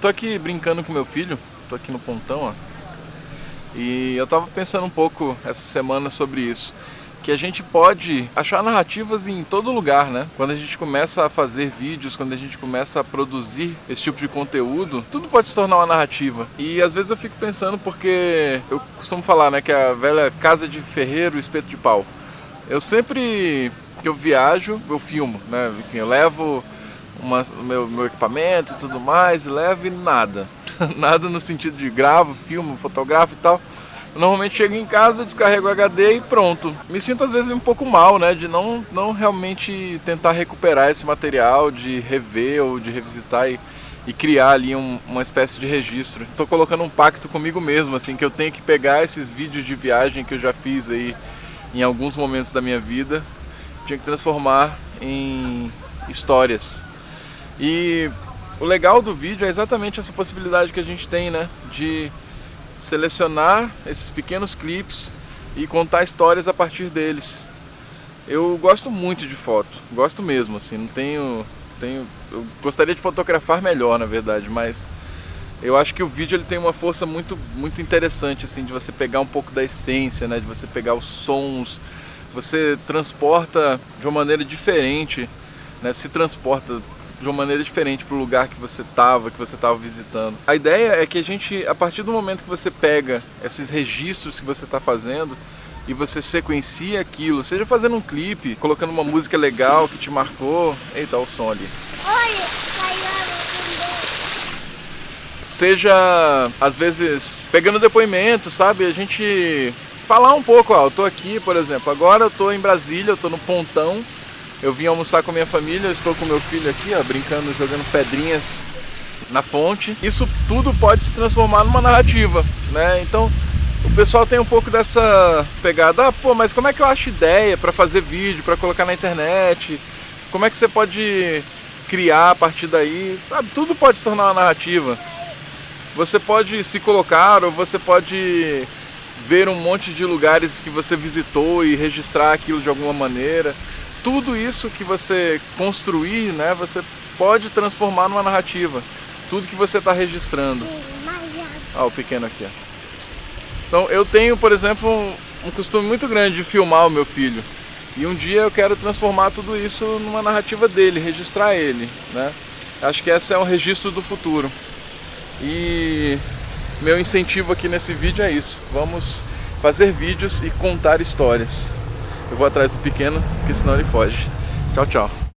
Tô aqui brincando com meu filho, tô aqui no pontão, ó. E eu tava pensando um pouco essa semana sobre isso. Que a gente pode achar narrativas em todo lugar, né? Quando a gente começa a fazer vídeos, quando a gente começa a produzir esse tipo de conteúdo, tudo pode se tornar uma narrativa. E às vezes eu fico pensando porque eu costumo falar, né, que a velha casa de ferreiro, espeto de pau. Eu sempre que eu viajo, eu filmo, né? Enfim, eu levo uma, meu, meu equipamento e tudo mais, levo e nada. nada no sentido de gravo, filmo, fotografo e tal. Eu normalmente chego em casa, descarrego o HD e pronto. Me sinto às vezes um pouco mal, né? De não, não realmente tentar recuperar esse material, de rever ou de revisitar e, e criar ali um, uma espécie de registro. Estou colocando um pacto comigo mesmo, assim, que eu tenho que pegar esses vídeos de viagem que eu já fiz aí em alguns momentos da minha vida, tinha que transformar em histórias e o legal do vídeo é exatamente essa possibilidade que a gente tem, né? De selecionar esses pequenos clipes e contar histórias a partir deles. Eu gosto muito de foto, gosto mesmo, assim, não tenho, tenho, eu gostaria de fotografar melhor, na verdade, mas eu acho que o vídeo ele tem uma força muito, muito interessante, assim, de você pegar um pouco da essência, né, de você pegar os sons, você transporta de uma maneira diferente, né, se transporta de uma maneira diferente para o lugar que você estava, que você estava visitando. A ideia é que a gente, a partir do momento que você pega esses registros que você está fazendo e você sequencia aquilo, seja fazendo um clipe, colocando uma música legal que te marcou, eita, o som ali. Seja, às vezes, pegando depoimento, sabe? A gente falar um pouco, ó, eu tô aqui, por exemplo, agora eu tô em Brasília, eu tô no Pontão, eu vim almoçar com a minha família, estou com meu filho aqui, ó, brincando, jogando pedrinhas na fonte. Isso tudo pode se transformar numa narrativa, né? Então, o pessoal tem um pouco dessa pegada, ah, pô, mas como é que eu acho ideia para fazer vídeo, para colocar na internet? Como é que você pode criar a partir daí? Sabe, tudo pode se tornar uma narrativa. Você pode se colocar ou você pode ver um monte de lugares que você visitou e registrar aquilo de alguma maneira tudo isso que você construir, né, você pode transformar numa narrativa. Tudo que você está registrando. Ah, o pequeno aqui. Ó. Então eu tenho, por exemplo, um, um costume muito grande de filmar o meu filho. E um dia eu quero transformar tudo isso numa narrativa dele, registrar ele, né? Acho que esse é um registro do futuro. E meu incentivo aqui nesse vídeo é isso. Vamos fazer vídeos e contar histórias. Eu vou atrás do pequeno, porque senão ele foge. Tchau, tchau.